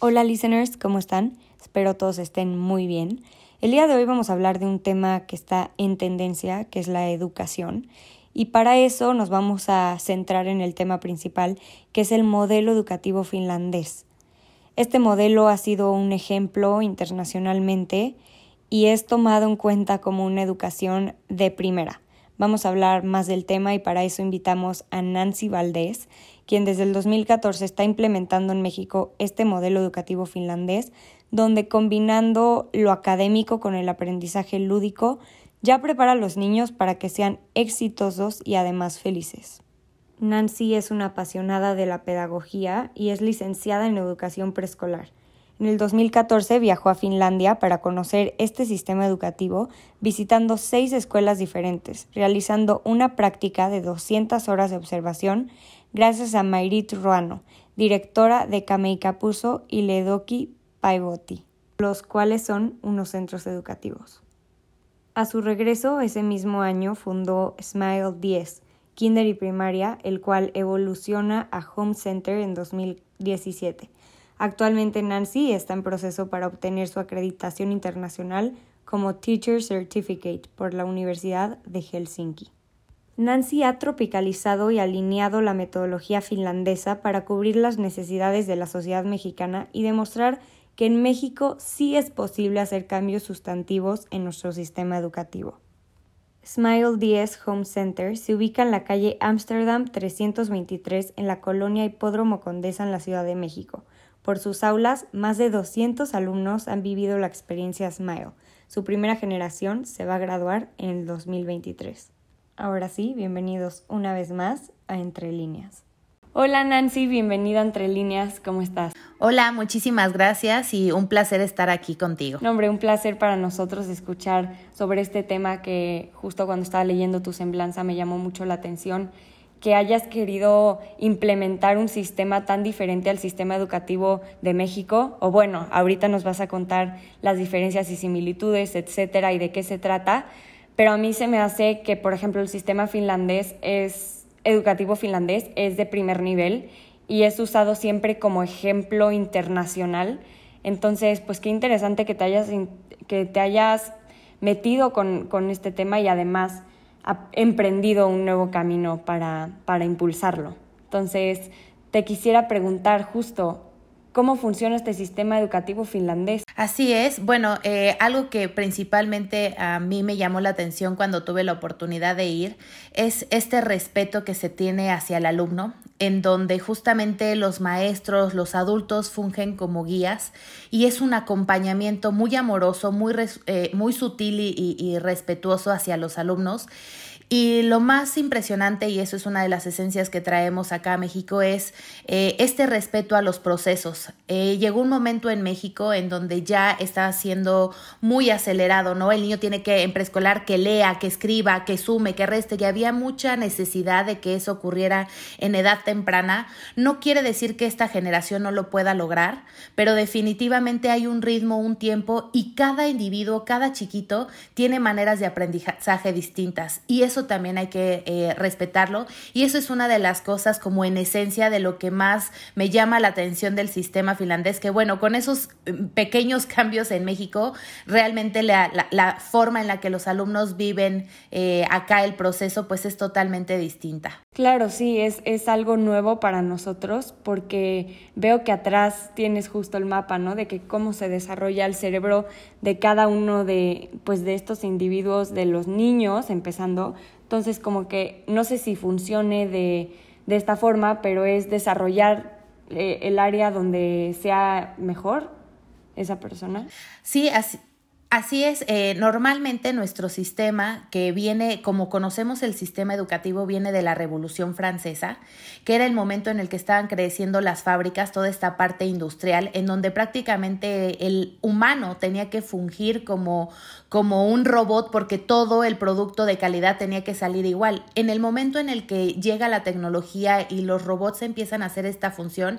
Hola listeners, ¿cómo están? Espero todos estén muy bien. El día de hoy vamos a hablar de un tema que está en tendencia, que es la educación. Y para eso nos vamos a centrar en el tema principal, que es el modelo educativo finlandés. Este modelo ha sido un ejemplo internacionalmente y es tomado en cuenta como una educación de primera. Vamos a hablar más del tema y para eso invitamos a Nancy Valdés, quien desde el 2014 está implementando en México este modelo educativo finlandés, donde combinando lo académico con el aprendizaje lúdico, ya prepara a los niños para que sean exitosos y además felices. Nancy es una apasionada de la pedagogía y es licenciada en educación preescolar. En el 2014 viajó a Finlandia para conocer este sistema educativo, visitando seis escuelas diferentes, realizando una práctica de 200 horas de observación gracias a Mayrit Ruano, directora de Kameikapuso y Ledoki Paivoti, los cuales son unos centros educativos. A su regreso ese mismo año fundó Smile 10, Kinder y Primaria, el cual evoluciona a Home Center en 2017 Actualmente Nancy está en proceso para obtener su acreditación internacional como Teacher Certificate por la Universidad de Helsinki. Nancy ha tropicalizado y alineado la metodología finlandesa para cubrir las necesidades de la sociedad mexicana y demostrar que en México sí es posible hacer cambios sustantivos en nuestro sistema educativo. Smile 10 Home Center se ubica en la calle Amsterdam 323 en la colonia Hipódromo Condesa en la Ciudad de México. Por sus aulas, más de 200 alumnos han vivido la experiencia Smile. Su primera generación se va a graduar en el 2023. Ahora sí, bienvenidos una vez más a Entre Líneas. Hola Nancy, bienvenida a Entre Líneas, ¿cómo estás? Hola, muchísimas gracias y un placer estar aquí contigo. No, hombre, un placer para nosotros escuchar sobre este tema que justo cuando estaba leyendo tu semblanza me llamó mucho la atención que hayas querido implementar un sistema tan diferente al sistema educativo de México, o bueno, ahorita nos vas a contar las diferencias y similitudes, etcétera, y de qué se trata, pero a mí se me hace que, por ejemplo, el sistema finlandés es, educativo finlandés es de primer nivel y es usado siempre como ejemplo internacional. Entonces, pues qué interesante que te hayas, que te hayas metido con, con este tema y además emprendido un nuevo camino para, para impulsarlo. Entonces, te quisiera preguntar justo, ¿Cómo funciona este sistema educativo finlandés? Así es. Bueno, eh, algo que principalmente a mí me llamó la atención cuando tuve la oportunidad de ir es este respeto que se tiene hacia el alumno, en donde justamente los maestros, los adultos fungen como guías y es un acompañamiento muy amoroso, muy, eh, muy sutil y, y respetuoso hacia los alumnos. Y lo más impresionante, y eso es una de las esencias que traemos acá a México, es eh, este respeto a los procesos. Eh, llegó un momento en México en donde ya está siendo muy acelerado, ¿no? El niño tiene que en preescolar que lea, que escriba, que sume, que reste, y había mucha necesidad de que eso ocurriera en edad temprana. No quiere decir que esta generación no lo pueda lograr, pero definitivamente hay un ritmo, un tiempo, y cada individuo, cada chiquito tiene maneras de aprendizaje distintas. Y eso también hay que eh, respetarlo y eso es una de las cosas como en esencia de lo que más me llama la atención del sistema finlandés, que bueno, con esos mm, pequeños cambios en México, realmente la, la, forma en la que los alumnos viven eh, acá el proceso pues es totalmente distinta. Claro, sí, es, es algo nuevo para nosotros porque veo que atrás tienes justo el mapa, ¿no? De que cómo se desarrolla el cerebro de cada uno de, pues, de estos individuos, de los niños, empezando, entonces, como que no sé si funcione de, de esta forma, pero es desarrollar eh, el área donde sea mejor esa persona. Sí, así, Así es, eh, normalmente nuestro sistema, que viene, como conocemos el sistema educativo, viene de la Revolución Francesa, que era el momento en el que estaban creciendo las fábricas, toda esta parte industrial, en donde prácticamente el humano tenía que fungir como, como un robot porque todo el producto de calidad tenía que salir igual. En el momento en el que llega la tecnología y los robots empiezan a hacer esta función,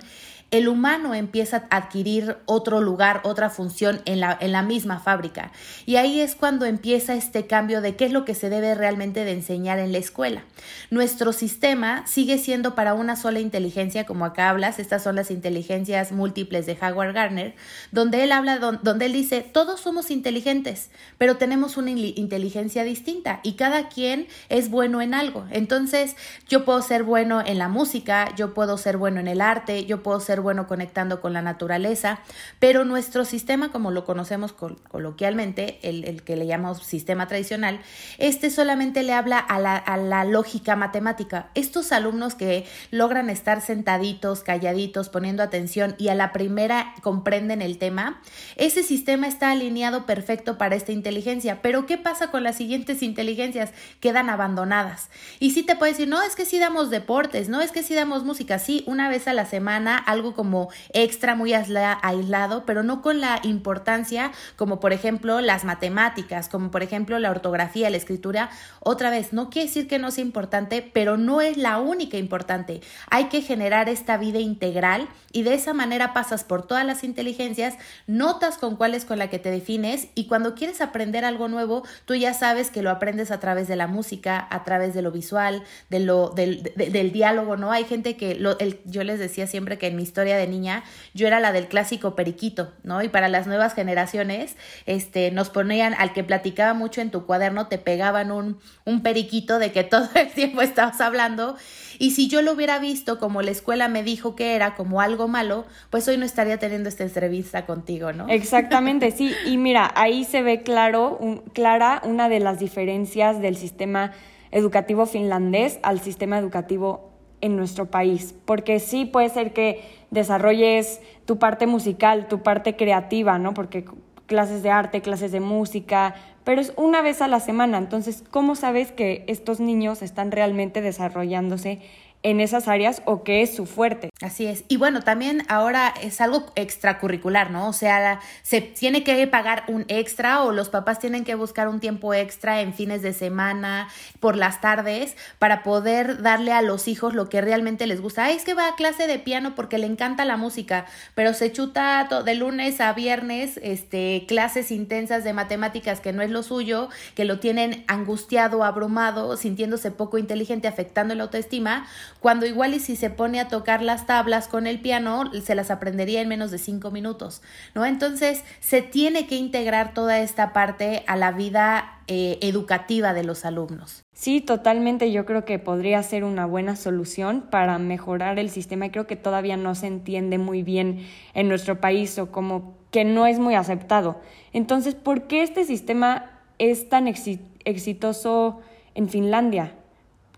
el humano empieza a adquirir otro lugar, otra función en la, en la misma fábrica. Y ahí es cuando empieza este cambio de qué es lo que se debe realmente de enseñar en la escuela. Nuestro sistema sigue siendo para una sola inteligencia, como acá hablas, estas son las inteligencias múltiples de Howard Gardner, donde él habla, donde él dice, todos somos inteligentes, pero tenemos una inteligencia distinta y cada quien es bueno en algo. Entonces, yo puedo ser bueno en la música, yo puedo ser bueno en el arte, yo puedo ser bueno conectando con la naturaleza, pero nuestro sistema, como lo conocemos coloquialmente, el, que le llamamos sistema tradicional, este solamente le habla a la, a la lógica matemática. Estos alumnos que logran estar sentaditos, calladitos, poniendo atención y a la primera comprenden el tema, ese sistema está alineado perfecto para esta inteligencia. Pero ¿qué pasa con las siguientes inteligencias? Quedan abandonadas. Y sí te puedes decir, no, es que sí damos deportes, no, es que sí damos música, sí, una vez a la semana, algo como extra, muy aislado, pero no con la importancia como por ejemplo las matemáticas, como por ejemplo la ortografía, la escritura. Otra vez, no quiere decir que no sea importante, pero no es la única importante. Hay que generar esta vida integral y de esa manera pasas por todas las inteligencias, notas con cuál es con la que te defines y cuando quieres aprender algo nuevo, tú ya sabes que lo aprendes a través de la música, a través de lo visual, de lo, del, del diálogo, ¿no? Hay gente que, lo, el, yo les decía siempre que en mi historia de niña, yo era la del clásico periquito, ¿no? Y para las nuevas generaciones, este, nos ponían, al que platicaba mucho en tu cuaderno, te pegaban un, un periquito de que todo el tiempo estabas hablando y si yo lo hubiera visto como la escuela me dijo que era, como algo malo, pues hoy no estaría teniendo esta entrevista contigo, ¿no? Exactamente, sí. Y mira, ahí se ve claro, clara una de las diferencias del sistema educativo finlandés al sistema educativo en nuestro país, porque sí puede ser que desarrolles tu parte musical, tu parte creativa, ¿no? Porque clases de arte, clases de música, pero es una vez a la semana. Entonces, ¿cómo sabes que estos niños están realmente desarrollándose en esas áreas o qué es su fuerte. Así es. Y bueno, también ahora es algo extracurricular, ¿no? O sea, se tiene que pagar un extra o los papás tienen que buscar un tiempo extra en fines de semana, por las tardes, para poder darle a los hijos lo que realmente les gusta. Ay, es que va a clase de piano porque le encanta la música, pero se chuta de lunes a viernes este, clases intensas de matemáticas que no es lo suyo, que lo tienen angustiado, abrumado, sintiéndose poco inteligente, afectando la autoestima cuando igual y si se pone a tocar las tablas con el piano, se las aprendería en menos de cinco minutos, ¿no? Entonces, se tiene que integrar toda esta parte a la vida eh, educativa de los alumnos. Sí, totalmente. Yo creo que podría ser una buena solución para mejorar el sistema y creo que todavía no se entiende muy bien en nuestro país o como que no es muy aceptado. Entonces, ¿por qué este sistema es tan exitoso en Finlandia?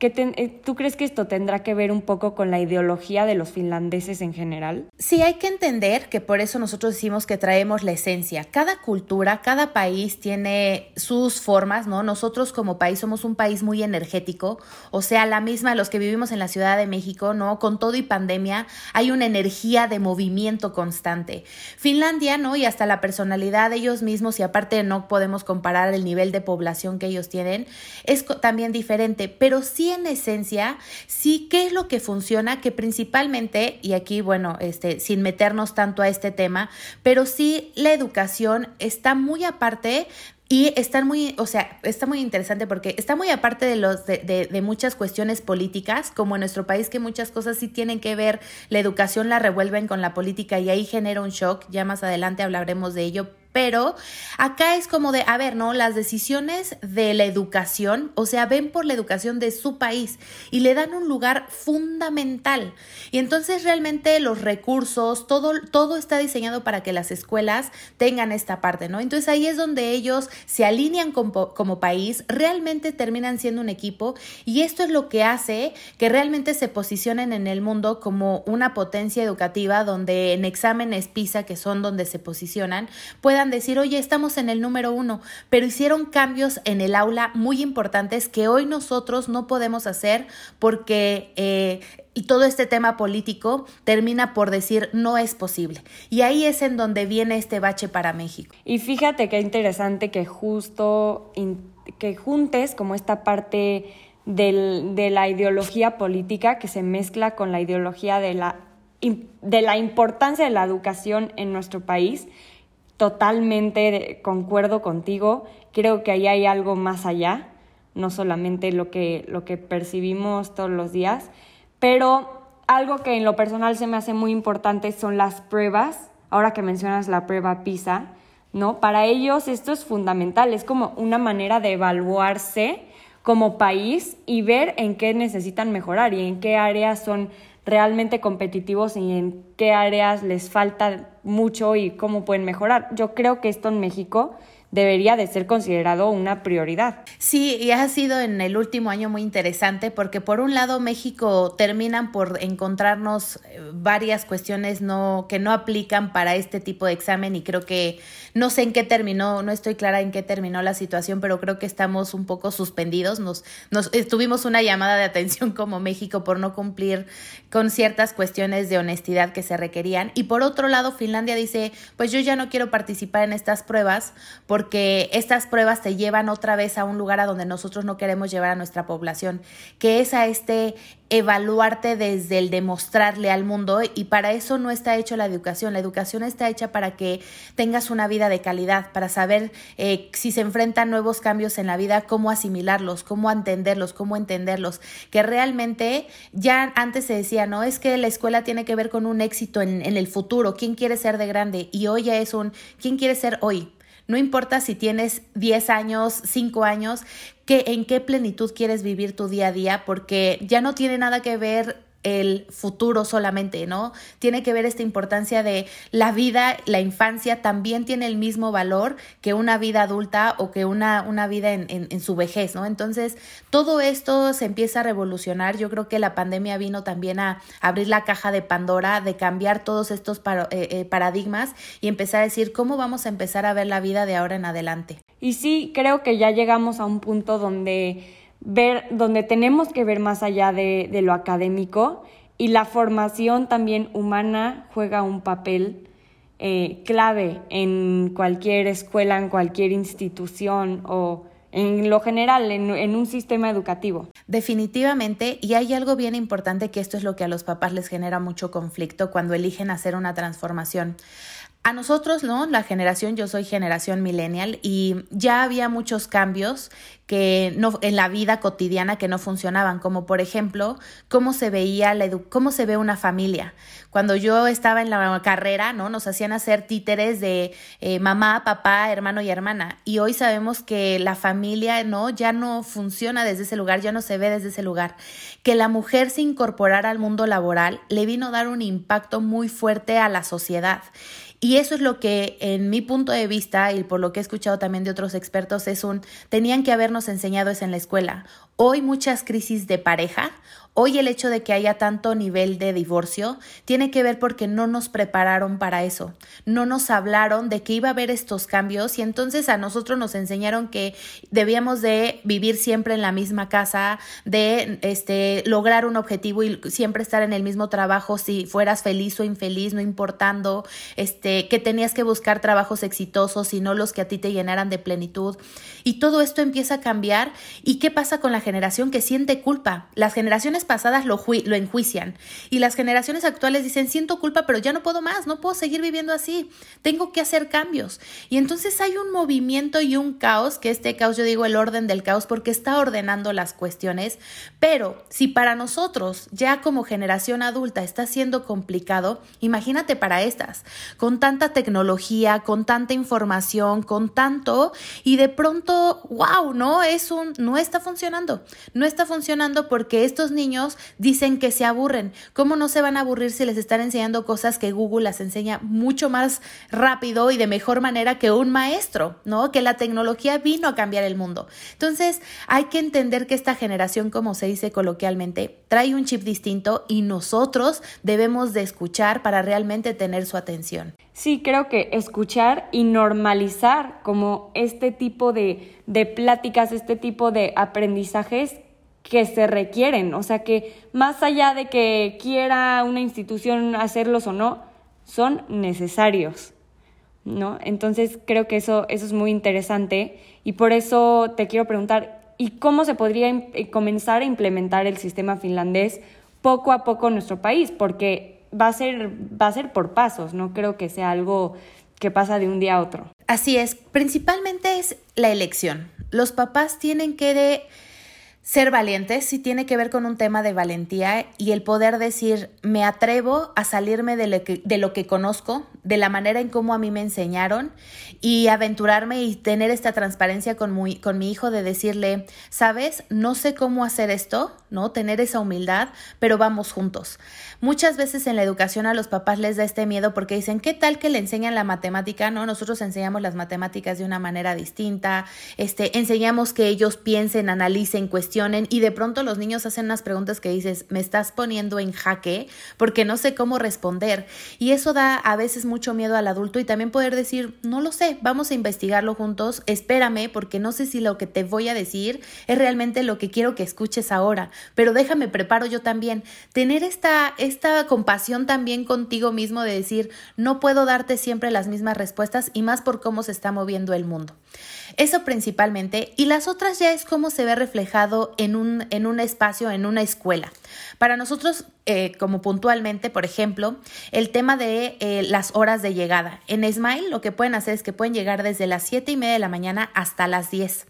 Eh, ¿Tú crees que esto tendrá que ver un poco con la ideología de los finlandeses en general? Sí, hay que entender que por eso nosotros decimos que traemos la esencia. Cada cultura, cada país tiene sus formas, ¿no? Nosotros como país somos un país muy energético, o sea, la misma los que vivimos en la Ciudad de México, ¿no? Con todo y pandemia hay una energía de movimiento constante. Finlandia, ¿no? Y hasta la personalidad de ellos mismos, y aparte no podemos comparar el nivel de población que ellos tienen, es también diferente, pero sí en esencia, sí, ¿qué es lo que funciona? Que principalmente, y aquí, bueno, este, sin meternos tanto a este tema, pero sí la educación está muy aparte y está muy, o sea, está muy interesante porque está muy aparte de los de, muchas cuestiones políticas, como en nuestro país, que muchas cosas sí tienen que ver, la educación la revuelven con la política y ahí genera un shock. Ya más adelante hablaremos de ello, pero acá es como de, a ver, ¿no? Las decisiones de la educación, o sea, ven por la educación de su país y le dan un lugar fundamental. Y entonces realmente los recursos, todo, todo está diseñado para que las escuelas tengan esta parte, ¿no? Entonces ahí es donde ellos se alinean como, como país, realmente terminan siendo un equipo y esto es lo que hace que realmente se posicionen en el mundo como una potencia educativa donde en exámenes PISA, que son donde se posicionan, puedan decir, oye, estamos en el número uno, pero hicieron cambios en el aula muy importantes que hoy nosotros no podemos hacer porque eh, y todo este tema político termina por decir no es posible. Y ahí es en donde viene este bache para México. Y fíjate qué interesante que justo que juntes como esta parte del, de la ideología política que se mezcla con la ideología de la de la importancia de la educación en nuestro país, totalmente concuerdo contigo. Creo que ahí hay algo más allá, no solamente lo que, lo que percibimos todos los días, pero algo que en lo personal se me hace muy importante son las pruebas. Ahora que mencionas la prueba PISA, ¿no? Para ellos esto es fundamental, es como una manera de evaluarse como país y ver en qué necesitan mejorar y en qué áreas son realmente competitivos y en qué áreas les falta mucho y cómo pueden mejorar. Yo creo que esto en México debería de ser considerado una prioridad. Sí, y ha sido en el último año muy interesante porque por un lado México terminan por encontrarnos eh, varias cuestiones no que no aplican para este tipo de examen y creo que no sé en qué terminó, no estoy clara en qué terminó la situación, pero creo que estamos un poco suspendidos. Nos, nos tuvimos una llamada de atención como México por no cumplir con ciertas cuestiones de honestidad que se requerían. Y por otro lado, Finlandia dice, pues yo ya no quiero participar en estas pruebas estas pruebas te llevan otra vez a un lugar a donde nosotros no queremos llevar a nuestra población, que es a este evaluarte desde el demostrarle al mundo y para eso no está hecho la educación. La educación está hecha para que tengas una vida de calidad, para saber eh, si se enfrentan nuevos cambios en la vida, cómo asimilarlos, cómo entenderlos, cómo entenderlos. Que realmente ya antes se decía, no es que la escuela tiene que ver con un éxito en, en el futuro, quién quiere ser de grande y hoy ya es un, quién quiere ser hoy. No importa si tienes 10 años, 5 años, que, en qué plenitud quieres vivir tu día a día, porque ya no tiene nada que ver el futuro solamente, ¿no? Tiene que ver esta importancia de la vida, la infancia también tiene el mismo valor que una vida adulta o que una, una vida en, en, su vejez, ¿no? Entonces, todo esto se empieza a revolucionar. Yo creo que la pandemia vino también a abrir la caja de Pandora, de cambiar todos estos eh, eh, paradigmas y empezar a decir cómo vamos a empezar a ver la vida de ahora en adelante. Y sí, creo que ya llegamos a un punto donde ver, donde tenemos que ver más allá de, de lo académico y la formación también humana juega un papel eh, clave en cualquier escuela, en cualquier institución o en lo general, en, en, un sistema educativo. Definitivamente, y hay algo bien importante que esto es lo que a los papás les genera mucho conflicto cuando eligen hacer una transformación. A nosotros, ¿no? La generación, yo soy generación millennial y ya había muchos cambios que no en la vida cotidiana que no funcionaban, como por ejemplo, cómo se veía la cómo se ve una familia. Cuando yo estaba en la carrera, ¿no? Nos hacían hacer títeres de eh, mamá, papá, hermano y hermana y hoy sabemos que la familia, ¿no? Ya no funciona desde ese lugar, ya no se ve desde ese lugar. Que la mujer se incorporara al mundo laboral le vino a dar un impacto muy fuerte a la sociedad. Y eso es lo que, en mi punto de vista, y por lo que he escuchado también de otros expertos, es un, tenían que habernos enseñado eso en la escuela. Hoy muchas crisis de pareja Hoy el hecho de que haya tanto nivel de divorcio tiene que ver porque no nos prepararon para eso, no nos hablaron de que iba a haber estos cambios y entonces a nosotros nos enseñaron que debíamos de vivir siempre en la misma casa, de este lograr un objetivo y siempre estar en el mismo trabajo si fueras feliz o infeliz, no importando, este que tenías que buscar trabajos exitosos y no los que a ti te llenaran de plenitud. Y todo esto empieza a cambiar y qué pasa con la generación que siente culpa? Las generaciones pasadas lo, lo enjuician. Y las generaciones actuales dicen, siento culpa, pero ya no puedo más, no puedo seguir viviendo así, tengo que hacer cambios. Y entonces hay un movimiento y un caos, que este caos yo digo el orden del caos porque está ordenando las cuestiones, pero si para nosotros ya como generación adulta está siendo complicado, imagínate para estas, con tanta tecnología, con tanta información, con tanto, y de pronto, wow, no es un, no está funcionando, no está funcionando porque estos niños dicen que se aburren. ¿Cómo no se van a aburrir si les están enseñando cosas que Google las enseña mucho más rápido y de mejor manera que un maestro, ¿no? Que la tecnología vino a cambiar el mundo. Entonces, hay que entender que esta generación, como se dice coloquialmente, trae un chip distinto y nosotros debemos de escuchar para realmente tener su atención. Sí, creo que escuchar y normalizar como este tipo de, de pláticas, este tipo de aprendizajes que se requieren, o sea que más allá de que quiera una institución hacerlos o no, son necesarios, ¿no? Entonces creo que eso, eso es muy interesante y por eso te quiero preguntar, ¿y cómo se podría eh, comenzar a implementar el sistema finlandés poco a poco en nuestro país? Porque va a ser, va a ser por pasos, no creo que sea algo que pasa de un día a otro. Así es, principalmente es la elección. Los papás tienen que de ser valientes sí tiene que ver con un tema de valentía y el poder decir, me atrevo a salirme de lo, que, conozco, de la manera en cómo a mí me enseñaron y aventurarme y tener esta transparencia con, con mi hijo de decirle, sabes, no sé cómo hacer esto, ¿no? Tener esa humildad, pero vamos juntos. Muchas veces en la educación a los papás les da este miedo porque dicen, ¿qué tal que le enseñan la matemática? No, nosotros enseñamos las matemáticas de una manera distinta, este, enseñamos que ellos piensen, analicen, cuestionen y de pronto los niños hacen unas preguntas que dices, me estás poniendo en jaque porque no sé cómo responder. Y eso da a veces mucho miedo al adulto y también poder decir, no lo sé, vamos a investigarlo juntos, espérame porque no sé si lo que te voy a decir es realmente lo que quiero que escuches ahora, pero déjame preparo yo también. Tener esta, esta compasión también contigo mismo de decir, no puedo darte siempre las mismas respuestas y más por cómo se está moviendo el mundo. Eso principalmente. Y las otras ya es cómo se ve reflejado en un, en un espacio, en una escuela. Para nosotros, eh, como puntualmente, por ejemplo, el tema de eh, las horas de llegada. En Smile lo que pueden hacer es que pueden llegar desde las 7 y media de la mañana hasta las 10.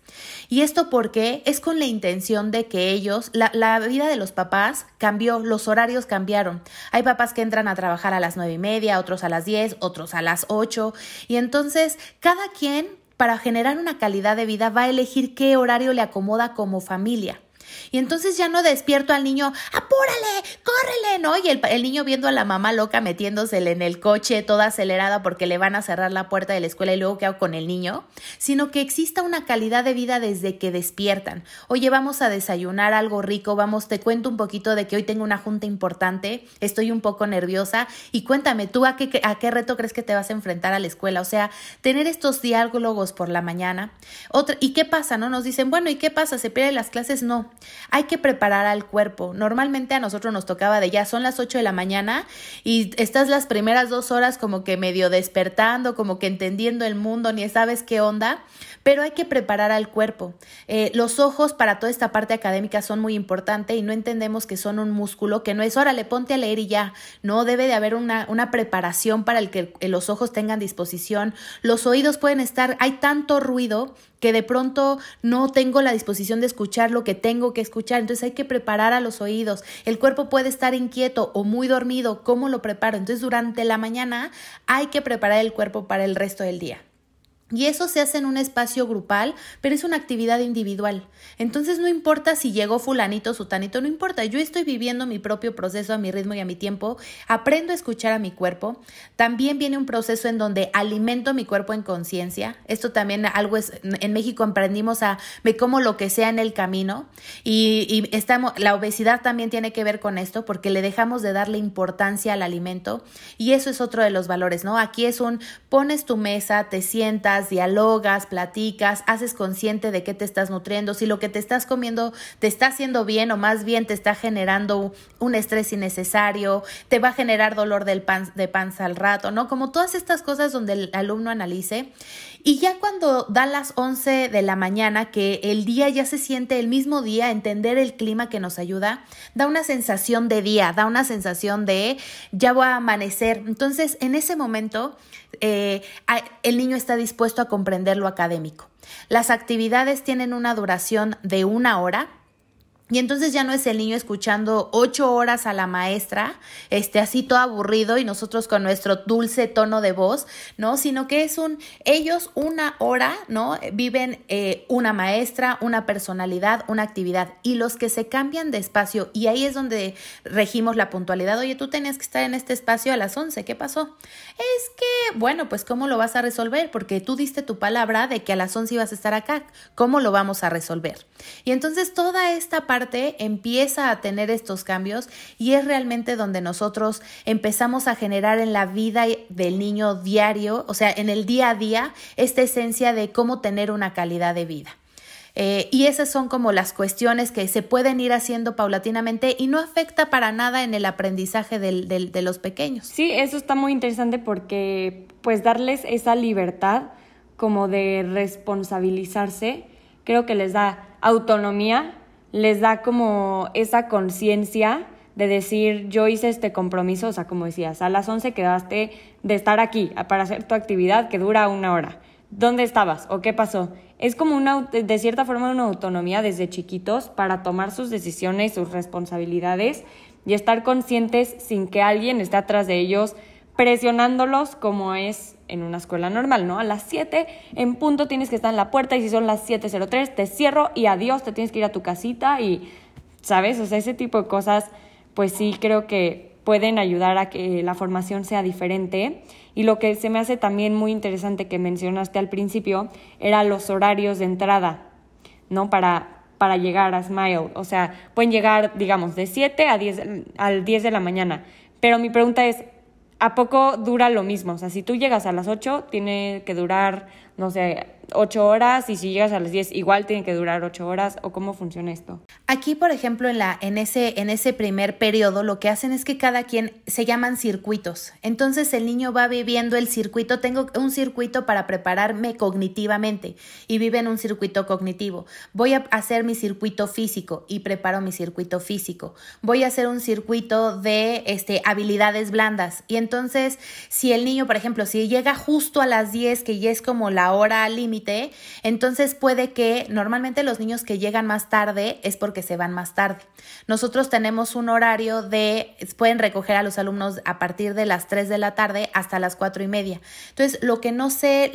Y esto porque es con la intención de que ellos, la, la vida de los papás cambió, los horarios cambiaron. Hay papás que entran a trabajar a las 9 y media, otros a las 10, otros a las 8. Y entonces cada quien para generar una calidad de vida va a elegir qué horario le acomoda como familia. Y entonces ya no despierto al niño, apúrale, córrele, ¿no? Y el, niño viendo a la mamá loca metiéndosele en el coche, toda acelerada porque le van a cerrar la puerta de la escuela y luego qué hago con el niño, sino que exista una calidad de vida desde que despiertan. Oye, vamos a desayunar algo rico, vamos, te cuento un poquito de que hoy tengo una junta importante, estoy un poco nerviosa y cuéntame, ¿tú a qué, a qué reto crees que te vas a enfrentar a la escuela? O sea, tener estos diálogos por la mañana. Otra, ¿Y qué pasa? ¿No? Nos dicen, bueno, ¿y qué pasa? ¿Se pierden las clases? No. Hay que preparar al cuerpo. Normalmente a nosotros nos tocaba de ya son las 8 de la mañana y estás las primeras dos horas como que medio despertando, como que entendiendo el mundo, ni sabes qué onda, pero hay que preparar al cuerpo. Eh, los ojos para toda esta parte académica son muy importantes y no entendemos que son un músculo, que no es, órale, ponte a leer y ya. No, debe de haber una, una preparación para el que los ojos tengan disposición. Los oídos pueden estar, hay tanto ruido que de pronto no tengo la disposición de escuchar lo que tengo que escuchar. Entonces hay que preparar a los oídos. El cuerpo puede estar inquieto o muy dormido. ¿Cómo lo preparo? Entonces durante la mañana hay que preparar el cuerpo para el resto del día. Y eso se hace en un espacio grupal, pero es una actividad individual. Entonces no importa si llegó fulanito sutanito, no importa. Yo estoy viviendo mi propio proceso a mi ritmo y a mi tiempo. Aprendo a escuchar a mi cuerpo. También viene un proceso en donde alimento mi cuerpo en conciencia. Esto también algo es, en México emprendimos a me como lo que sea en el camino. Y, y estamos, la obesidad también tiene que ver con esto porque le dejamos de darle importancia al alimento. Y eso es otro de los valores, ¿no? Aquí es un pones tu mesa, te sientas, dialogas, platicas, haces consciente de qué te estás nutriendo, si lo que te estás comiendo te está haciendo bien o más bien te está generando un estrés innecesario, te va a generar dolor del pan, de panza al rato, ¿no? Como todas estas cosas donde el alumno analice. Y ya cuando da las 11 de la mañana, que el día ya se siente el mismo día, entender el clima que nos ayuda, da una sensación de día, da una sensación de ya voy a amanecer. Entonces, en ese momento, eh, el niño está dispuesto a comprender lo académico. Las actividades tienen una duración de una hora, y entonces ya no es el niño escuchando ocho horas a la maestra, este, así todo aburrido y nosotros con nuestro dulce tono de voz, ¿no? Sino que es un, ellos una hora, ¿no? Viven eh, una maestra, una personalidad, una actividad. Y los que se cambian de espacio, y ahí es donde regimos la puntualidad, oye, tú tenías que estar en este espacio a las once, ¿qué pasó? Es que, bueno, pues ¿cómo lo vas a resolver? Porque tú diste tu palabra de que a las once ibas a estar acá, ¿cómo lo vamos a resolver? Y entonces toda esta parte empieza a tener estos cambios y es realmente donde nosotros empezamos a generar en la vida del niño diario, o sea, en el día a día, esta esencia de cómo tener una calidad de vida. Eh, y esas son como las cuestiones que se pueden ir haciendo paulatinamente y no afecta para nada en el aprendizaje de los pequeños. Sí, eso está muy interesante porque pues darles esa libertad como de responsabilizarse, creo que les da autonomía les da como esa conciencia de decir, yo hice este compromiso, o sea, como decías, a las 11 quedaste de estar aquí para hacer tu actividad que dura una hora. ¿Dónde estabas o qué pasó? Es como una, de cierta forma, una autonomía desde chiquitos para tomar sus decisiones, sus responsabilidades y estar conscientes sin que alguien esté atrás de ellos presionándolos como es en una escuela normal, ¿no? A las 7 en punto tienes que estar en la puerta y si son las 7.03 te cierro y adiós, te tienes que ir a tu casita y, ¿sabes? O sea, ese tipo de cosas, pues sí creo que pueden ayudar a que la formación sea diferente. Y lo que se me hace también muy interesante que mencionaste al principio era los horarios de entrada, ¿no? Para, para llegar a Smile. O sea, pueden llegar, digamos, de 7 a 10, al 10 de la mañana. Pero mi pregunta es, ¿a poco dura lo mismo? O sea, si tú llegas a las 8, tiene que durar, no sé, ocho horas y si llegas a las 10 igual tiene que durar ocho horas o cómo funciona esto? Aquí, por ejemplo, en, la, en, ese, en ese primer periodo lo que hacen es que cada quien se llaman circuitos. Entonces el niño va viviendo el circuito, tengo un circuito para prepararme cognitivamente y vive en un circuito cognitivo. Voy a hacer mi circuito físico y preparo mi circuito físico. Voy a hacer un circuito de este, habilidades blandas. Y entonces, si el niño, por ejemplo, si llega justo a las 10, que ya es como la hora límite, entonces puede que normalmente los niños que llegan más tarde es porque se van más tarde. Nosotros tenemos un horario de, pueden recoger a los alumnos a partir de las 3 de la tarde hasta las 4 y media. Entonces, lo que no sé,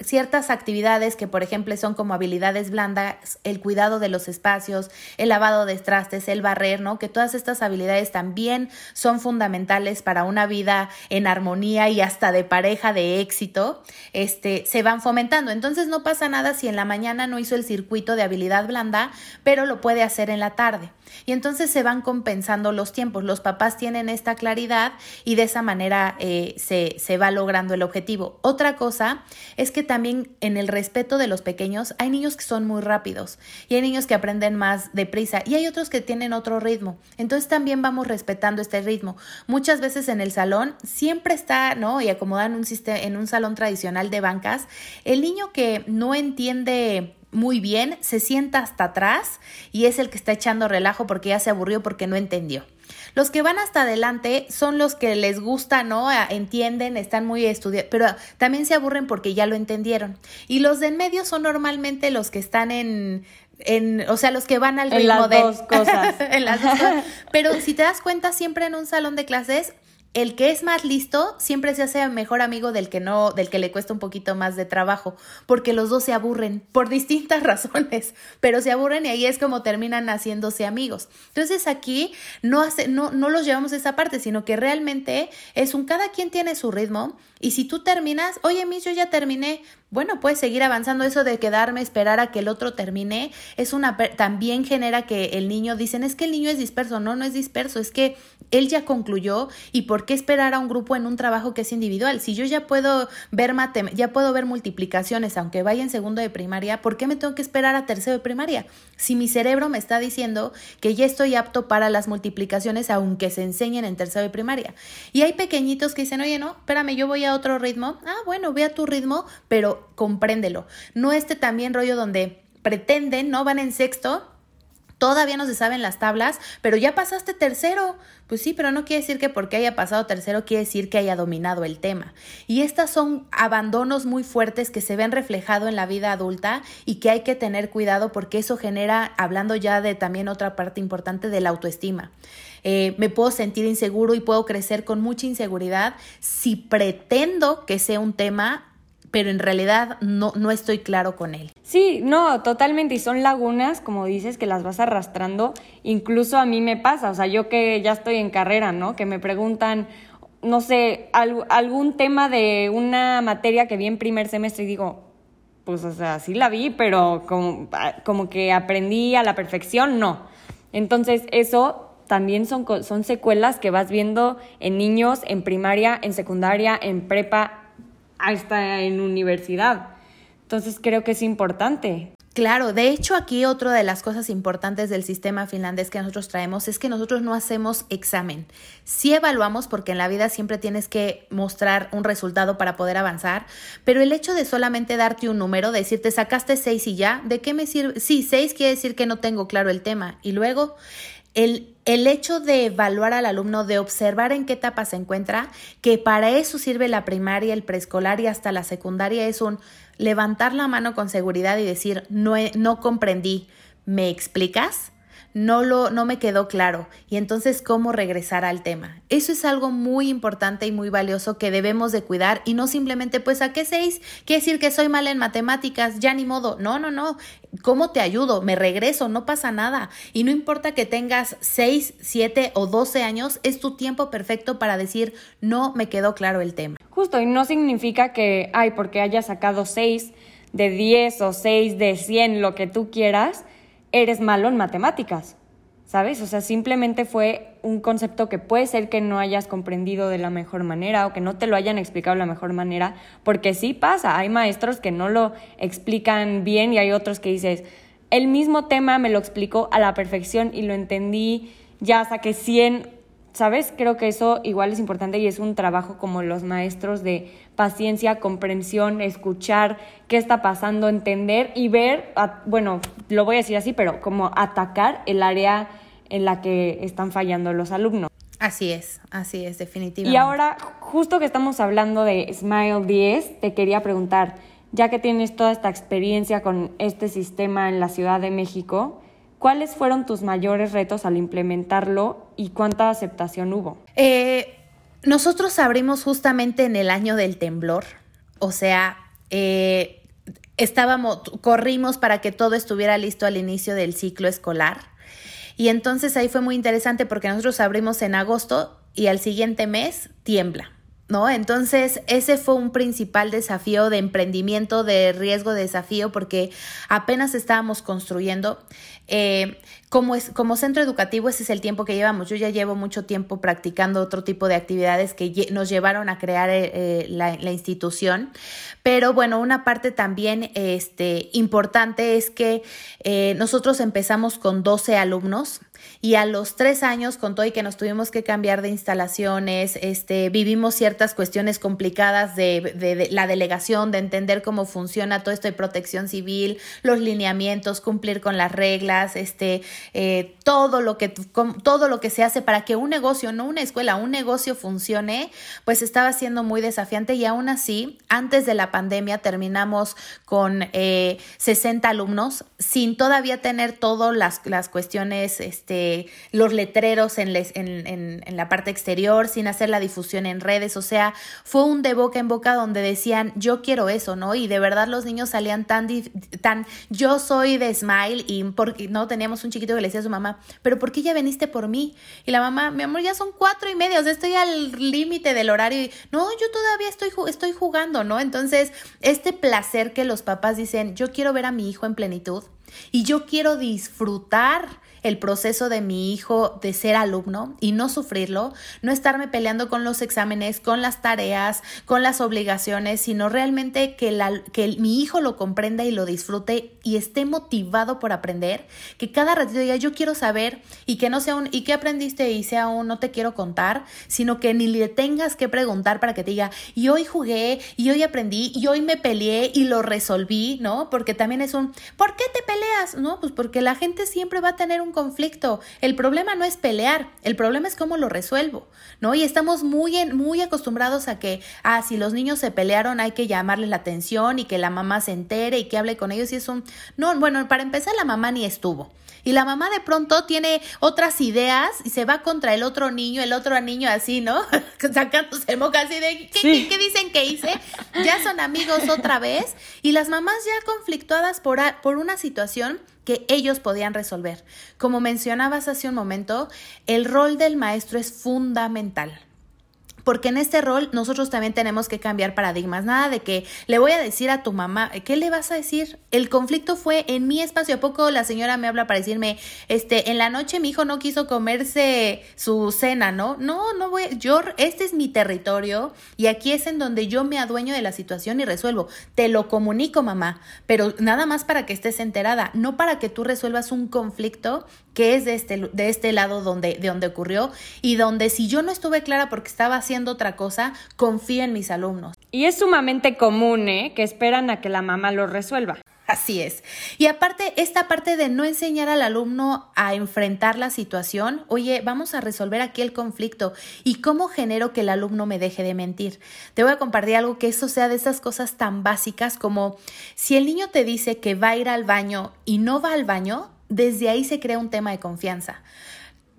ciertas actividades que, por ejemplo, son como habilidades blandas, el cuidado de los espacios, el lavado de trastes, el barrer, ¿no? Que todas estas habilidades también son fundamentales para una vida en armonía y hasta de pareja de éxito, este, se van fomentando. Entonces, entonces no pasa nada si en la mañana no hizo el circuito de habilidad blanda, pero lo puede hacer en la tarde. Y entonces se van compensando los tiempos. Los papás tienen esta claridad y de esa manera eh, se, se va logrando el objetivo. Otra cosa es que también en el respeto de los pequeños hay niños que son muy rápidos y hay niños que aprenden más deprisa y hay otros que tienen otro ritmo. Entonces también vamos respetando este ritmo. Muchas veces en el salón siempre está, ¿no? Y acomodan un sistema en un salón tradicional de bancas, el niño que no entiende muy bien, se sienta hasta atrás y es el que está echando relajo porque ya se aburrió porque no entendió. Los que van hasta adelante son los que les gusta, ¿no? Entienden, están muy estudiados, pero también se aburren porque ya lo entendieron. Y los de en medio son normalmente los que están en en, o sea, los que van al ritmo las de dos cosas. en las dos cosas. Pero si te das cuenta, siempre en un salón de clases el que es más listo siempre se hace mejor amigo del que no, del que le cuesta un poquito más de trabajo, porque los dos se aburren por distintas razones, pero se aburren y ahí es como terminan haciéndose amigos. Entonces aquí no hace, no, no los llevamos a esa parte, sino que realmente es un cada quien tiene su ritmo y si tú terminas, oye, mis, yo ya terminé, bueno, puedes seguir avanzando. Eso de quedarme, esperar a que el otro termine, es una también genera que el niño dicen, es que el niño es disperso. No, no es disperso, es que él ya concluyó y por qué esperar a un grupo en un trabajo que es individual. Si yo ya puedo ver matem ya puedo ver multiplicaciones, aunque vaya en segundo de primaria, ¿por qué me tengo que esperar a tercero de primaria? Si mi cerebro me está diciendo que ya estoy apto para las multiplicaciones, aunque se enseñen en tercero de primaria. Y hay pequeñitos que dicen, oye, no, espérame, yo voy a otro ritmo. Ah, bueno, ve a tu ritmo, pero compréndelo. No este también rollo donde pretenden, ¿no? Van en sexto, todavía no se saben las tablas, pero ya pasaste tercero. Pues sí, pero no quiere decir que porque haya pasado tercero quiere decir que haya dominado el tema. Y estas son abandonos muy fuertes que se ven reflejados en la vida adulta y que hay que tener cuidado porque eso genera, hablando ya de también otra parte importante de la autoestima. Eh, me puedo sentir inseguro y puedo crecer con mucha inseguridad si pretendo que sea un tema pero en realidad no, no estoy claro con él. Sí, no, totalmente. Y son lagunas, como dices, que las vas arrastrando. Incluso a mí me pasa, o sea, yo que ya estoy en carrera, ¿no? Que me preguntan, no sé, algún tema de una materia que vi en primer semestre y digo, pues, o sea, sí la vi, pero como, como que aprendí a la perfección, no. Entonces, eso también son, son secuelas que vas viendo en niños, en primaria, en secundaria, en prepa, hasta en universidad. Entonces creo que es importante. Claro, de hecho aquí otra de las cosas importantes del sistema finlandés que nosotros traemos es que nosotros no hacemos examen. Sí evaluamos porque en la vida siempre tienes que mostrar un resultado para poder avanzar, pero el hecho de solamente darte un número, decirte sacaste seis y ya, ¿de qué me sirve? Sí, seis quiere decir que no tengo claro el tema. Y luego el, el hecho de evaluar al alumno, de observar en qué etapa se encuentra, que para eso sirve la primaria, el preescolar y hasta la secundaria, es un levantar la mano con seguridad y decir, no, no comprendí, ¿me explicas? No lo no me quedó claro y entonces cómo regresar al tema. Eso es algo muy importante y muy valioso que debemos de cuidar y no simplemente pues a qué seis, quiere decir que soy mal en matemáticas, ya ni modo. No, no, no. ¿Cómo te ayudo? Me regreso, no pasa nada. Y no importa que tengas seis, siete o doce años, es tu tiempo perfecto para decir no me quedó claro el tema. Justo, y no significa que, ay, porque hayas sacado seis de diez o seis de cien, lo que tú quieras, eres malo en matemáticas, ¿sabes? O sea, simplemente fue un concepto que puede ser que no hayas comprendido de la mejor manera o que no te lo hayan explicado de la mejor manera, porque sí pasa, hay maestros que no lo explican bien y hay otros que dices, el mismo tema me lo explicó a la perfección y lo entendí, ya saqué 100 ¿Sabes? Creo que eso igual es importante y es un trabajo como los maestros de paciencia, comprensión, escuchar qué está pasando, entender y ver, bueno, lo voy a decir así, pero como atacar el área en la que están fallando los alumnos. Así es, así es, definitivamente. Y ahora, justo que estamos hablando de Smile 10, te quería preguntar, ya que tienes toda esta experiencia con este sistema en la Ciudad de México, ¿Cuáles fueron tus mayores retos al implementarlo y cuánta aceptación hubo? Eh, nosotros abrimos justamente en el año del temblor, o sea, eh, estábamos, corrimos para que todo estuviera listo al inicio del ciclo escolar. Y entonces ahí fue muy interesante porque nosotros abrimos en agosto y al siguiente mes tiembla. ¿No? Entonces, ese fue un principal desafío de emprendimiento, de riesgo de desafío, porque apenas estábamos construyendo. Eh, como, es, como centro educativo, ese es el tiempo que llevamos. Yo ya llevo mucho tiempo practicando otro tipo de actividades que nos llevaron a crear eh, eh, la, institución. Pero bueno, una parte también este, importante es que nosotros empezamos con 12 alumnos y a los tres años, con todo y que nos tuvimos que cambiar de instalaciones, este, vivimos ciertas cuestiones complicadas de, de, la delegación, de entender cómo funciona todo esto de protección civil, los lineamientos, cumplir con las reglas, este, eh, todo, lo que, todo lo que se hace para que un negocio, no una escuela, un negocio funcione, pues estaba siendo muy desafiante. Y aún así, antes de la pandemia terminamos con eh, 60 alumnos sin todavía tener todas las, las cuestiones, este, los letreros en, la parte exterior, sin hacer la difusión en redes, o sea, fue un de boca en boca donde decían, yo quiero eso, ¿no? Y de verdad los niños salían tan, tan yo soy de Smile y porque no teníamos un chiquito que le decía a su mamá, pero ¿por qué ya veniste por mí? Y la mamá, mi amor, ya son cuatro y media, o sea, estoy al límite del horario y no, yo todavía estoy, estoy jugando, ¿no? Entonces, este placer que los papás dicen, yo quiero ver a mi hijo en plenitud y yo quiero disfrutar el proceso de mi hijo de ser alumno y no sufrirlo, no estarme peleando con los exámenes, con las tareas, con las obligaciones, sino realmente que, la, que mi hijo lo comprenda y lo disfrute y esté motivado por aprender, que cada ratito diga yo quiero saber y que no sea un ¿y qué aprendiste? y sea un no te quiero contar, sino que ni le tengas que preguntar para que te diga y hoy jugué y hoy aprendí y hoy me peleé y lo resolví, ¿no? Porque también es un ¿por qué te peleas? No, pues porque la gente siempre va a tener un conflicto. El problema no es pelear, el problema es cómo lo resuelvo, ¿no? Y estamos muy, muy acostumbrados a que, ah, si los niños se pelearon hay que llamarles la atención y que la mamá se entere y que hable con ellos y es un... No, bueno, para empezar la mamá ni estuvo. Y la mamá de pronto tiene otras ideas y se va contra el otro niño, el otro niño así, ¿no? Sacándose moca así de, ¿qué, ¿qué, dicen que hice? Ya son amigos otra vez. Y las mamás ya conflictuadas por, por una situación que ellos podían resolver. Como mencionabas hace un momento, el rol del maestro es fundamental porque en este rol nosotros también tenemos que cambiar paradigmas. Nada de que le voy a decir a tu mamá, ¿qué le vas a decir? El conflicto fue en mi espacio. ¿A poco la señora me habla para decirme, este, en la noche mi hijo no quiso comerse su cena, ¿no? No, no voy, yo, este es mi territorio y aquí es en donde yo me adueño de la situación y resuelvo. Te lo comunico, mamá, pero nada más para que estés enterada, no para que tú resuelvas un conflicto que es de este, de este lado donde, de donde ocurrió y donde si yo no estuve clara porque estaba haciendo otra cosa, confío en mis alumnos. Y es sumamente común, ¿eh? Que esperan a que la mamá lo resuelva. Así es. Y aparte, esta parte de no enseñar al alumno a enfrentar la situación, oye, vamos a resolver aquí el conflicto y cómo genero que el alumno me deje de mentir. Te voy a compartir algo que eso sea de esas cosas tan básicas como si el niño te dice que va a ir al baño y no va al baño, desde ahí se crea un tema de confianza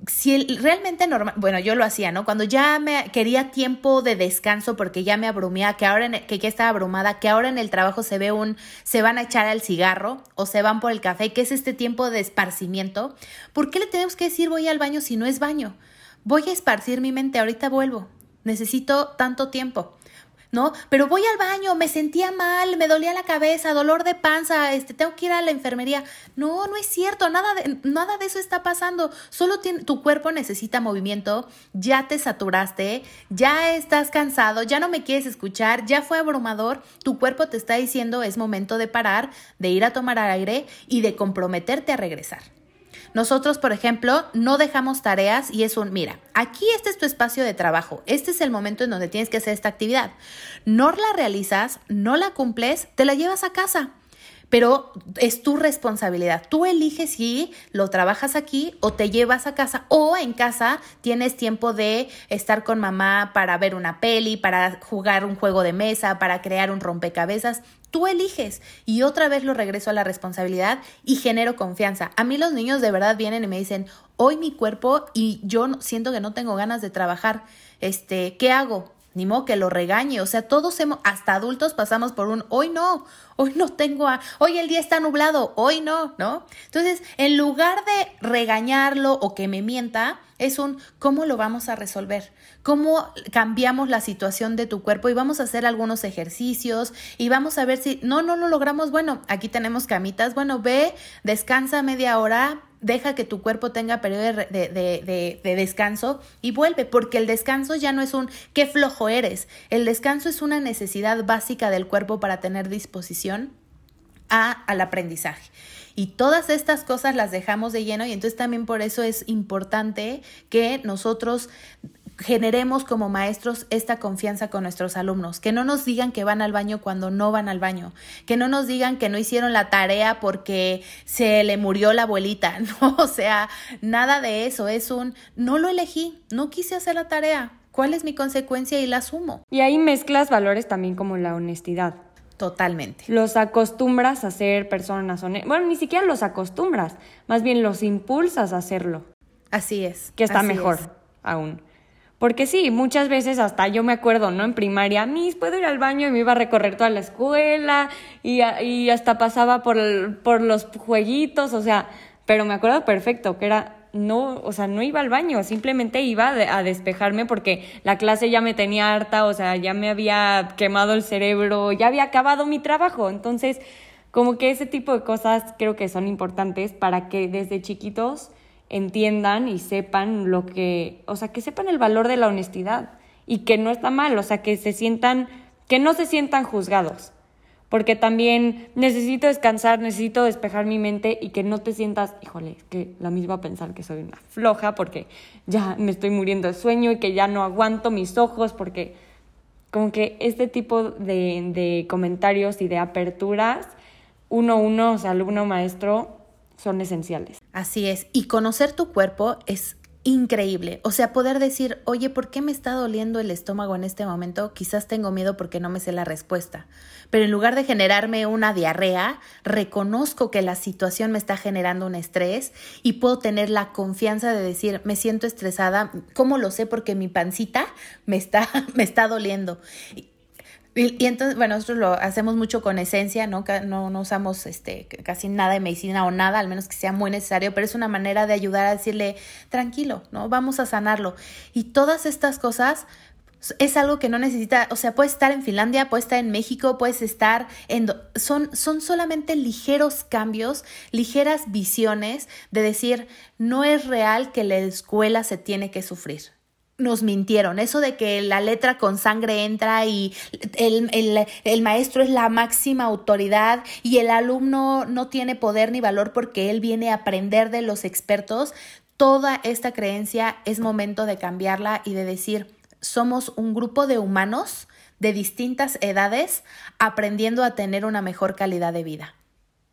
si realmente normal, bueno, yo lo hacía, ¿no? Cuando ya me quería tiempo de descanso porque ya me abrumía, que ahora que ya estaba abrumada, que ahora en el trabajo se ve un se van a echar al cigarro o se van por el café, que es este tiempo de esparcimiento, ¿por qué le tenemos que decir voy al baño si no es baño? Voy a esparcir mi mente, ahorita vuelvo. Necesito tanto tiempo. ¿No? Pero voy al baño, me sentía mal, me dolía la cabeza, dolor de panza, este, tengo que ir a la enfermería. No, no es cierto, nada de, nada de eso está pasando. Solo tu cuerpo necesita movimiento, ya te saturaste, ya estás cansado, ya no me quieres escuchar, ya fue abrumador. Tu cuerpo te está diciendo es momento de parar, de ir a tomar aire y de comprometerte a regresar. Nosotros, por ejemplo, no dejamos tareas y es un, mira, aquí este es tu espacio de trabajo, este es el momento en donde tienes que hacer esta actividad. No la realizas, no la cumples, te la llevas a casa pero es tu responsabilidad. Tú eliges si lo trabajas aquí o te llevas a casa o en casa tienes tiempo de estar con mamá para ver una peli, para jugar un juego de mesa, para crear un rompecabezas. Tú eliges y otra vez lo regreso a la responsabilidad y genero confianza. A mí los niños de verdad vienen y me dicen, hoy mi cuerpo y yo siento que no tengo ganas de trabajar. Este, ¿qué hago? Ni modo que lo regañe, o sea, todos hemos, hasta adultos pasamos por un, hoy no, hoy no tengo, a, hoy el día está nublado, hoy no, ¿no? Entonces, en lugar de regañarlo o que me mienta, es un, ¿cómo lo vamos a resolver? ¿Cómo cambiamos la situación de tu cuerpo? Y vamos a hacer algunos ejercicios y vamos a ver si, no, no lo logramos, bueno, aquí tenemos camitas, bueno, ve, descansa media hora, deja que tu cuerpo tenga periodo de, descanso y vuelve, porque el descanso ya no es un qué flojo eres, el descanso es una necesidad básica del cuerpo para tener disposición a, al aprendizaje. Y todas estas cosas las dejamos de lleno y entonces también por eso es importante que nosotros generemos como maestros esta confianza con nuestros alumnos, que no nos digan que van al baño cuando no van al baño, que no nos digan que no hicieron la tarea porque se le murió la abuelita, no, o sea, nada de eso, es un no lo elegí, no quise hacer la tarea, ¿cuál es mi consecuencia y la asumo? Y ahí mezclas valores también como la honestidad. Totalmente. Los acostumbras a ser personas honestas. Bueno, ni siquiera los acostumbras, más bien los impulsas a hacerlo. Así es. Que está mejor aún. Porque sí, muchas veces hasta yo me acuerdo, ¿no? En primaria, mis, puedo ir al baño y me iba a recorrer toda la escuela y, y hasta pasaba por, por los jueguitos, o sea, pero me acuerdo perfecto que era, no, o sea, no iba al baño, simplemente iba a despejarme porque la clase ya me tenía harta, o sea, ya me había quemado el cerebro, ya había acabado mi trabajo. Entonces, como que ese tipo de cosas creo que son importantes para que desde chiquitos entiendan y sepan lo que, o sea, que sepan el valor de la honestidad y que no está mal, o sea, que se sientan, que no se sientan juzgados. Porque también necesito descansar, necesito despejar mi mente y que no te sientas, híjole, que la misma a pensar que soy una floja porque ya me estoy muriendo de sueño y que ya no aguanto mis ojos porque como que este tipo de, de comentarios y de aperturas, uno uno, o sea, alumno maestro, son esenciales. Así es, y conocer tu cuerpo es increíble. O sea, poder decir, oye, ¿por qué me está doliendo el estómago en este momento? Quizás tengo miedo porque no me sé la respuesta. Pero en lugar de generarme una diarrea, reconozco que la situación me está generando un estrés y puedo tener la confianza de decir, me siento estresada. ¿Cómo lo sé? Porque mi pancita me está, me está doliendo. Y, entonces, bueno, nosotros lo hacemos mucho con esencia, ¿no? No, no usamos este, casi nada de medicina o nada, al menos que sea muy necesario, pero es una manera de ayudar a decirle, tranquilo, ¿no? Vamos a sanarlo. Y todas estas cosas es algo que no necesita, o sea, puedes estar en Finlandia, puedes estar en México, puedes estar en... Son, son solamente ligeros cambios, ligeras visiones de decir, no es real que la escuela se tiene que sufrir nos mintieron. Eso de que la letra con sangre entra y el, maestro es la máxima autoridad y el alumno no tiene poder ni valor porque él viene a aprender de los expertos, toda esta creencia es momento de cambiarla y de decir, somos un grupo de humanos de distintas edades aprendiendo a tener una mejor calidad de vida.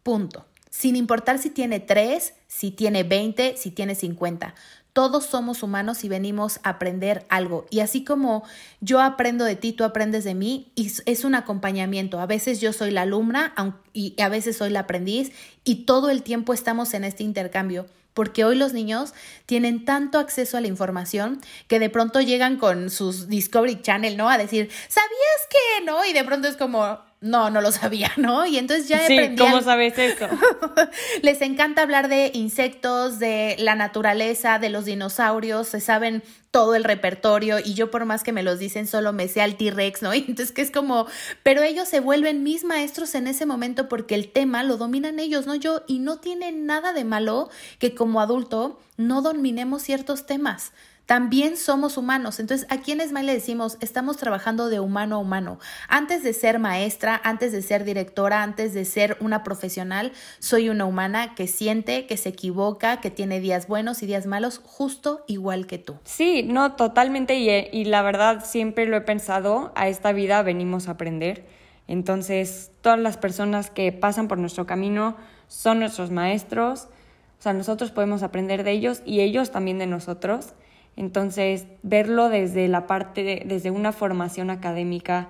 Punto. Sin importar si tiene 3, si tiene 20, si tiene 50. Todos somos humanos y venimos a aprender algo. Y así como yo aprendo de ti, tú aprendes de mí, y es un acompañamiento. A veces yo soy la alumna y a veces soy la aprendiz y todo el tiempo estamos en este intercambio porque hoy los niños tienen tanto acceso a la información que de pronto llegan con sus Discovery Channel, ¿no? A decir, ¿sabías que no? Y de pronto es como, no, no lo sabía, ¿no? Y entonces ya sí, ¿Cómo sabes esto? Les encanta hablar de insectos, de la naturaleza, de los dinosaurios, se saben todo el repertorio y yo por más que me los dicen solo me sé al T-Rex, ¿no? Y entonces que es como, pero ellos se vuelven mis maestros en ese momento porque el tema lo dominan ellos, no yo, y no tiene nada de malo que como adulto no dominemos ciertos temas. También somos humanos. Entonces, aquí en Smile le decimos, estamos trabajando de humano a humano. Antes de ser maestra, antes de ser directora, antes de ser una profesional, soy una humana que siente, que se equivoca, que tiene días buenos y días malos, justo igual que tú. Sí, no, totalmente. Y, y la verdad, siempre lo he pensado, a esta vida venimos a aprender. Entonces, todas las personas que pasan por nuestro camino son nuestros maestros. O sea, nosotros podemos aprender de ellos y ellos también de nosotros. Entonces, verlo desde la parte, desde una formación académica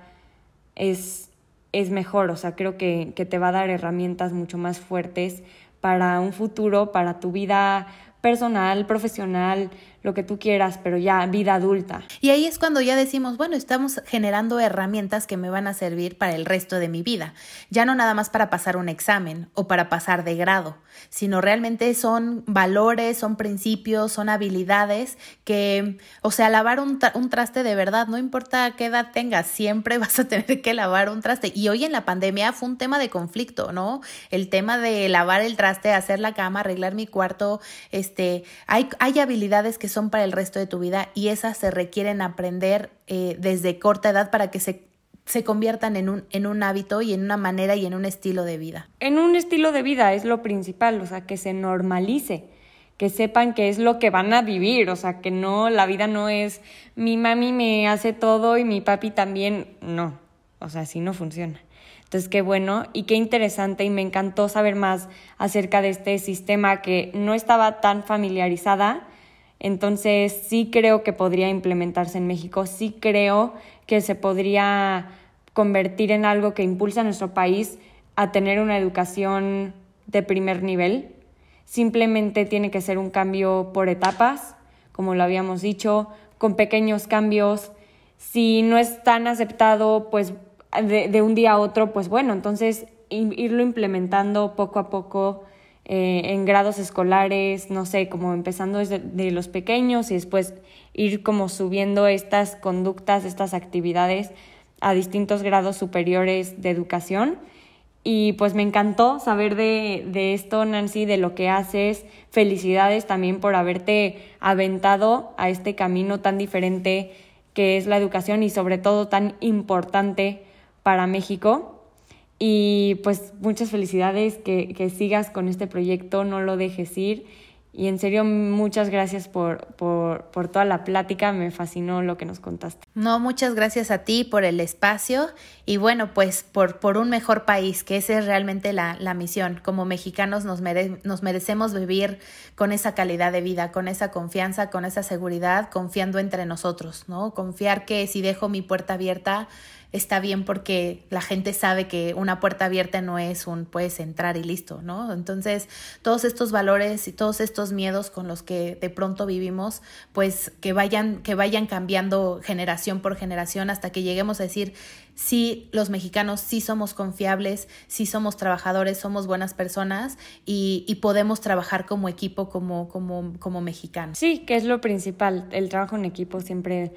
es, es mejor, o sea, creo que, que te va a dar herramientas mucho más fuertes para un futuro, para tu vida personal, profesional, lo que tú quieras, pero ya vida adulta. Y ahí es cuando ya decimos, bueno, estamos generando herramientas que me van a servir para el resto de mi vida. Ya no nada más para pasar un examen o para pasar de grado, sino realmente son valores, son principios, son habilidades que, o sea, lavar un, un traste de verdad, no importa qué edad tengas, siempre vas a tener que lavar un traste. Y hoy en la pandemia fue un tema de conflicto, ¿no? El tema de lavar el traste, hacer la cama, arreglar mi cuarto, este, hay, hay habilidades que son para el resto de tu vida y esas se requieren aprender eh, desde corta edad para que se, se conviertan en un, en un hábito y en una manera y en un estilo de vida. En un estilo de vida es lo principal, o sea, que se normalice que sepan que es lo que van a vivir, o sea, que no, la vida no es mi mami me hace todo y mi papi también, no, o sea, así no funciona. Entonces, qué bueno y qué interesante y me encantó saber más acerca de este sistema que no estaba tan familiarizada entonces sí creo que podría implementarse en México, sí creo que se podría convertir en algo que impulsa a nuestro país a tener una educación de primer nivel. Simplemente tiene que ser un cambio por etapas, como lo habíamos dicho, con pequeños cambios. Si no es tan aceptado, pues de, de un día a otro, pues bueno, entonces irlo implementando poco a poco eh, en grados escolares, no sé, como empezando desde de los pequeños y después ir como subiendo estas conductas, estas actividades a distintos grados superiores de educación. Y pues me encantó saber de, de esto, Nancy, de lo que haces. Felicidades también por haberte aventado a este camino tan diferente que es la educación y sobre todo tan importante para México. Y pues muchas felicidades, que, que, sigas con este proyecto, no lo dejes ir. Y en serio, muchas gracias por, por, por, toda la plática, me fascinó lo que nos contaste. No, muchas gracias a ti por el espacio y bueno, pues por, por un mejor país, que esa es realmente la, la misión. Como mexicanos nos, nos merecemos vivir con esa calidad de vida, con esa confianza, con esa seguridad, confiando entre nosotros, ¿no? Confiar que si dejo mi puerta abierta, está bien porque la gente sabe que una puerta abierta no es un puedes entrar y listo, ¿no? Entonces, todos estos valores y todos estos miedos con los que de pronto vivimos, pues que vayan que vayan cambiando generación por generación hasta que lleguemos a decir sí, los mexicanos sí somos confiables, sí somos trabajadores, somos buenas personas y, y podemos trabajar como equipo, como, como, como mexicanos. Sí, que es lo principal, el trabajo en equipo siempre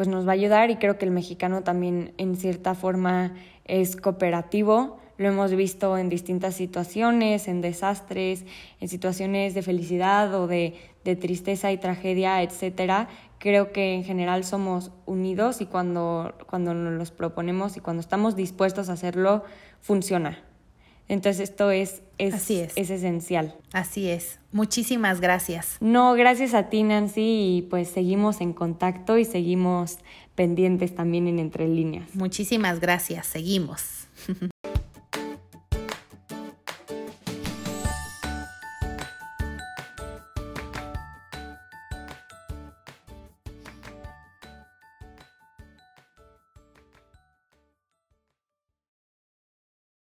pues nos va a ayudar y creo que el mexicano también en cierta forma es cooperativo. Lo hemos visto en distintas situaciones, en desastres, en situaciones de felicidad o de, de tristeza y tragedia, etcétera. Creo que en general somos unidos y cuando, cuando nos los proponemos y cuando estamos dispuestos a hacerlo, funciona. Entonces esto es, es, Así es. es esencial. Así es. Muchísimas gracias. No, gracias a ti Nancy y pues seguimos en contacto y seguimos pendientes también en Entre Líneas. Muchísimas gracias. Seguimos.